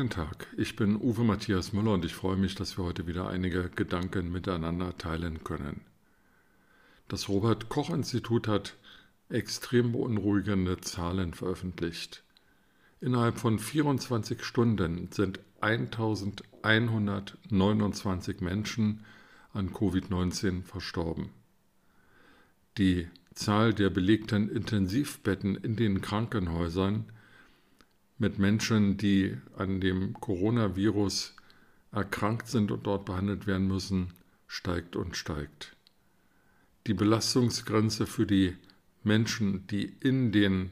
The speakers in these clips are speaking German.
Guten Tag, ich bin Uwe Matthias Müller und ich freue mich, dass wir heute wieder einige Gedanken miteinander teilen können. Das Robert Koch Institut hat extrem beunruhigende Zahlen veröffentlicht. Innerhalb von 24 Stunden sind 1129 Menschen an Covid-19 verstorben. Die Zahl der belegten Intensivbetten in den Krankenhäusern mit Menschen, die an dem Coronavirus erkrankt sind und dort behandelt werden müssen, steigt und steigt. Die Belastungsgrenze für die Menschen, die in den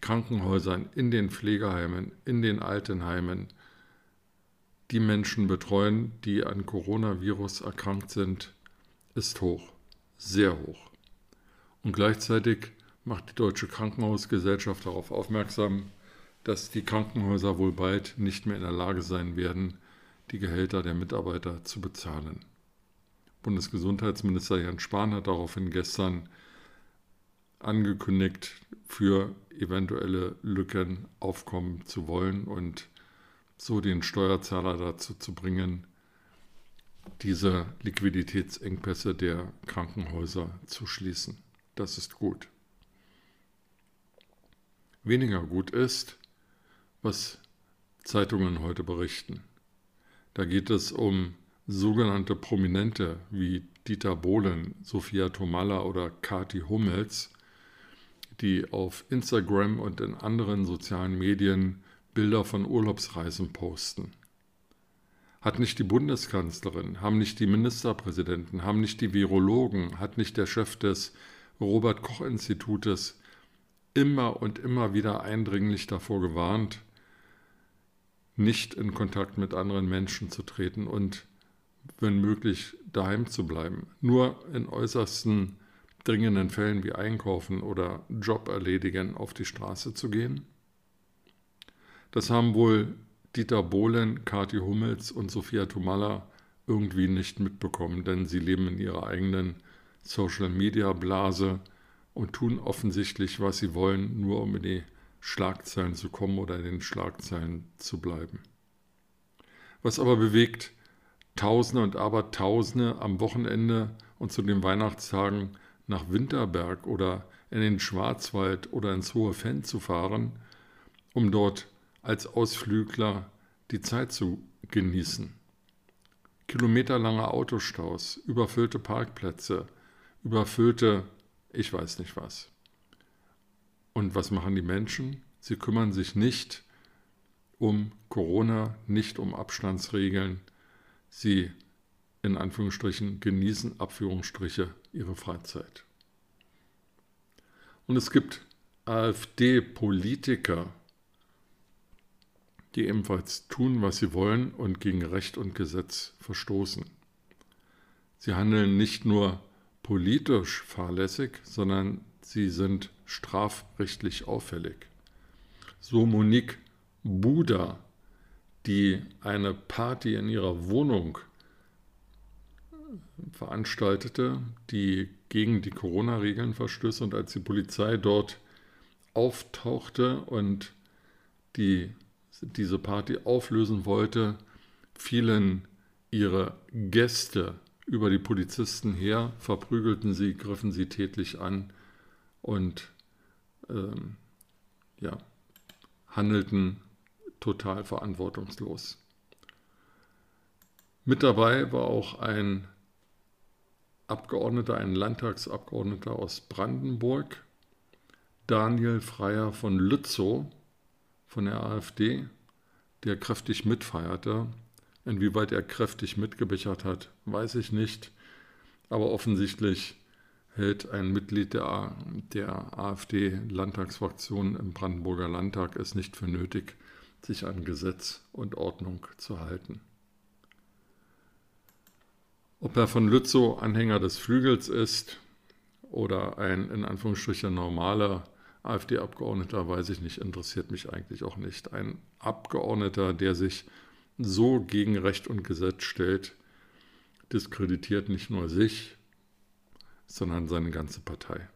Krankenhäusern, in den Pflegeheimen, in den Altenheimen die Menschen betreuen, die an Coronavirus erkrankt sind, ist hoch, sehr hoch. Und gleichzeitig macht die Deutsche Krankenhausgesellschaft darauf aufmerksam, dass die Krankenhäuser wohl bald nicht mehr in der Lage sein werden, die Gehälter der Mitarbeiter zu bezahlen. Bundesgesundheitsminister Jens Spahn hat daraufhin gestern angekündigt, für eventuelle Lücken aufkommen zu wollen und so den Steuerzahler dazu zu bringen, diese Liquiditätsengpässe der Krankenhäuser zu schließen. Das ist gut. Weniger gut ist, was Zeitungen heute berichten. Da geht es um sogenannte Prominente wie Dieter Bohlen, Sophia Tomalla oder Kati Hummels, die auf Instagram und in anderen sozialen Medien Bilder von Urlaubsreisen posten. Hat nicht die Bundeskanzlerin, haben nicht die Ministerpräsidenten, haben nicht die Virologen, hat nicht der Chef des Robert Koch Institutes immer und immer wieder eindringlich davor gewarnt, nicht in Kontakt mit anderen Menschen zu treten und wenn möglich daheim zu bleiben. Nur in äußersten dringenden Fällen wie Einkaufen oder Job erledigen auf die Straße zu gehen? Das haben wohl Dieter Bohlen, Kathi Hummels und Sophia Tomalla irgendwie nicht mitbekommen, denn sie leben in ihrer eigenen Social-Media-Blase und tun offensichtlich, was sie wollen, nur um in die Schlagzeilen zu kommen oder in den Schlagzeilen zu bleiben. Was aber bewegt Tausende und Abertausende am Wochenende und zu den Weihnachtstagen nach Winterberg oder in den Schwarzwald oder ins Hohe Fenn zu fahren, um dort als Ausflügler die Zeit zu genießen. Kilometerlange Autostaus, überfüllte Parkplätze, überfüllte, ich weiß nicht was. Und was machen die Menschen? Sie kümmern sich nicht um Corona, nicht um Abstandsregeln. Sie in Anführungsstrichen genießen Abführungsstriche ihre Freizeit. Und es gibt AfD-Politiker, die ebenfalls tun, was sie wollen und gegen Recht und Gesetz verstoßen. Sie handeln nicht nur politisch fahrlässig, sondern sie sind strafrechtlich auffällig. So Monique Buda, die eine Party in ihrer Wohnung veranstaltete, die gegen die Corona-Regeln verstößt und als die Polizei dort auftauchte und die, diese Party auflösen wollte, fielen ihre Gäste über die Polizisten her, verprügelten sie, griffen sie tätlich an und ähm, ja, handelten total verantwortungslos. Mit dabei war auch ein Abgeordneter, ein Landtagsabgeordneter aus Brandenburg, Daniel Freier von Lützow von der AfD, der kräftig mitfeierte. Inwieweit er kräftig mitgebechert hat, weiß ich nicht. Aber offensichtlich hält ein Mitglied der, der AfD-Landtagsfraktion im Brandenburger Landtag es nicht für nötig, sich an Gesetz und Ordnung zu halten. Ob Herr von Lützow Anhänger des Flügels ist oder ein in Anführungsstrichen normaler AfD-Abgeordneter, weiß ich nicht, interessiert mich eigentlich auch nicht. Ein Abgeordneter, der sich so gegen Recht und Gesetz stellt, diskreditiert nicht nur sich, sondern seine ganze Partei.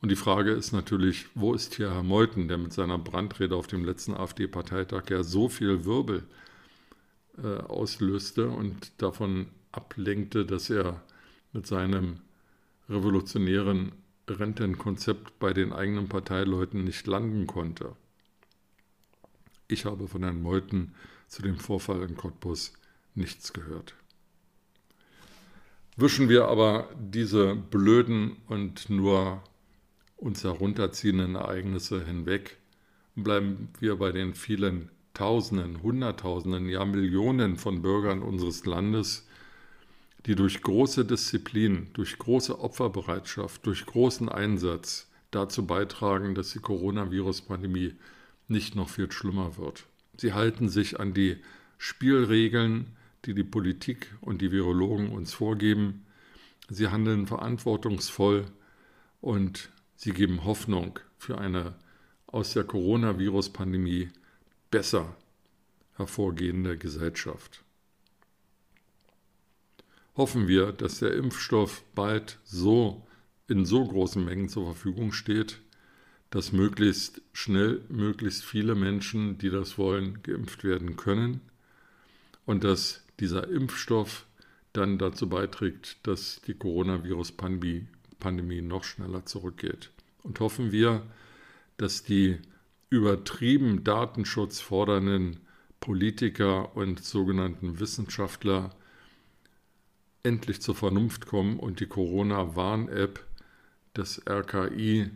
Und die Frage ist natürlich, wo ist hier Herr Meuthen, der mit seiner Brandrede auf dem letzten AfD-Parteitag ja so viel Wirbel äh, auslöste und davon ablenkte, dass er mit seinem revolutionären Rentenkonzept bei den eigenen Parteileuten nicht landen konnte. Ich habe von Herrn Meuthen zu dem Vorfall in Cottbus nichts gehört. Wischen wir aber diese blöden und nur uns herunterziehenden Ereignisse hinweg und bleiben wir bei den vielen Tausenden, Hunderttausenden, ja Millionen von Bürgern unseres Landes, die durch große Disziplin, durch große Opferbereitschaft, durch großen Einsatz dazu beitragen, dass die Coronavirus-Pandemie nicht noch viel schlimmer wird. Sie halten sich an die Spielregeln, die die Politik und die Virologen uns vorgeben. Sie handeln verantwortungsvoll und sie geben Hoffnung für eine aus der Coronavirus-Pandemie besser hervorgehende Gesellschaft. Hoffen wir, dass der Impfstoff bald so in so großen Mengen zur Verfügung steht, dass möglichst schnell möglichst viele Menschen, die das wollen, geimpft werden können und dass dieser Impfstoff dann dazu beiträgt, dass die Coronavirus-Pandemie noch schneller zurückgeht. Und hoffen wir, dass die übertrieben Datenschutz fordernden Politiker und sogenannten Wissenschaftler endlich zur Vernunft kommen und die Corona-Warn-App des RKI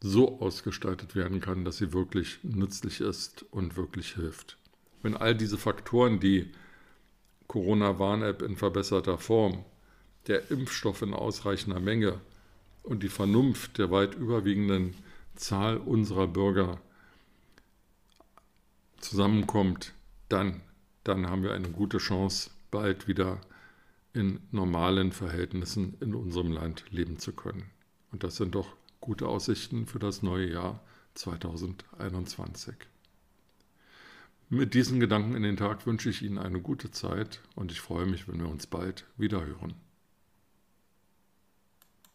so ausgestaltet werden kann, dass sie wirklich nützlich ist und wirklich hilft. Wenn all diese Faktoren, die Corona-Warn-App in verbesserter Form, der Impfstoff in ausreichender Menge und die Vernunft der weit überwiegenden Zahl unserer Bürger zusammenkommt, dann, dann haben wir eine gute Chance, bald wieder in normalen Verhältnissen in unserem Land leben zu können. Und das sind doch gute Aussichten für das neue Jahr 2021. Mit diesen Gedanken in den Tag wünsche ich Ihnen eine gute Zeit und ich freue mich, wenn wir uns bald wiederhören.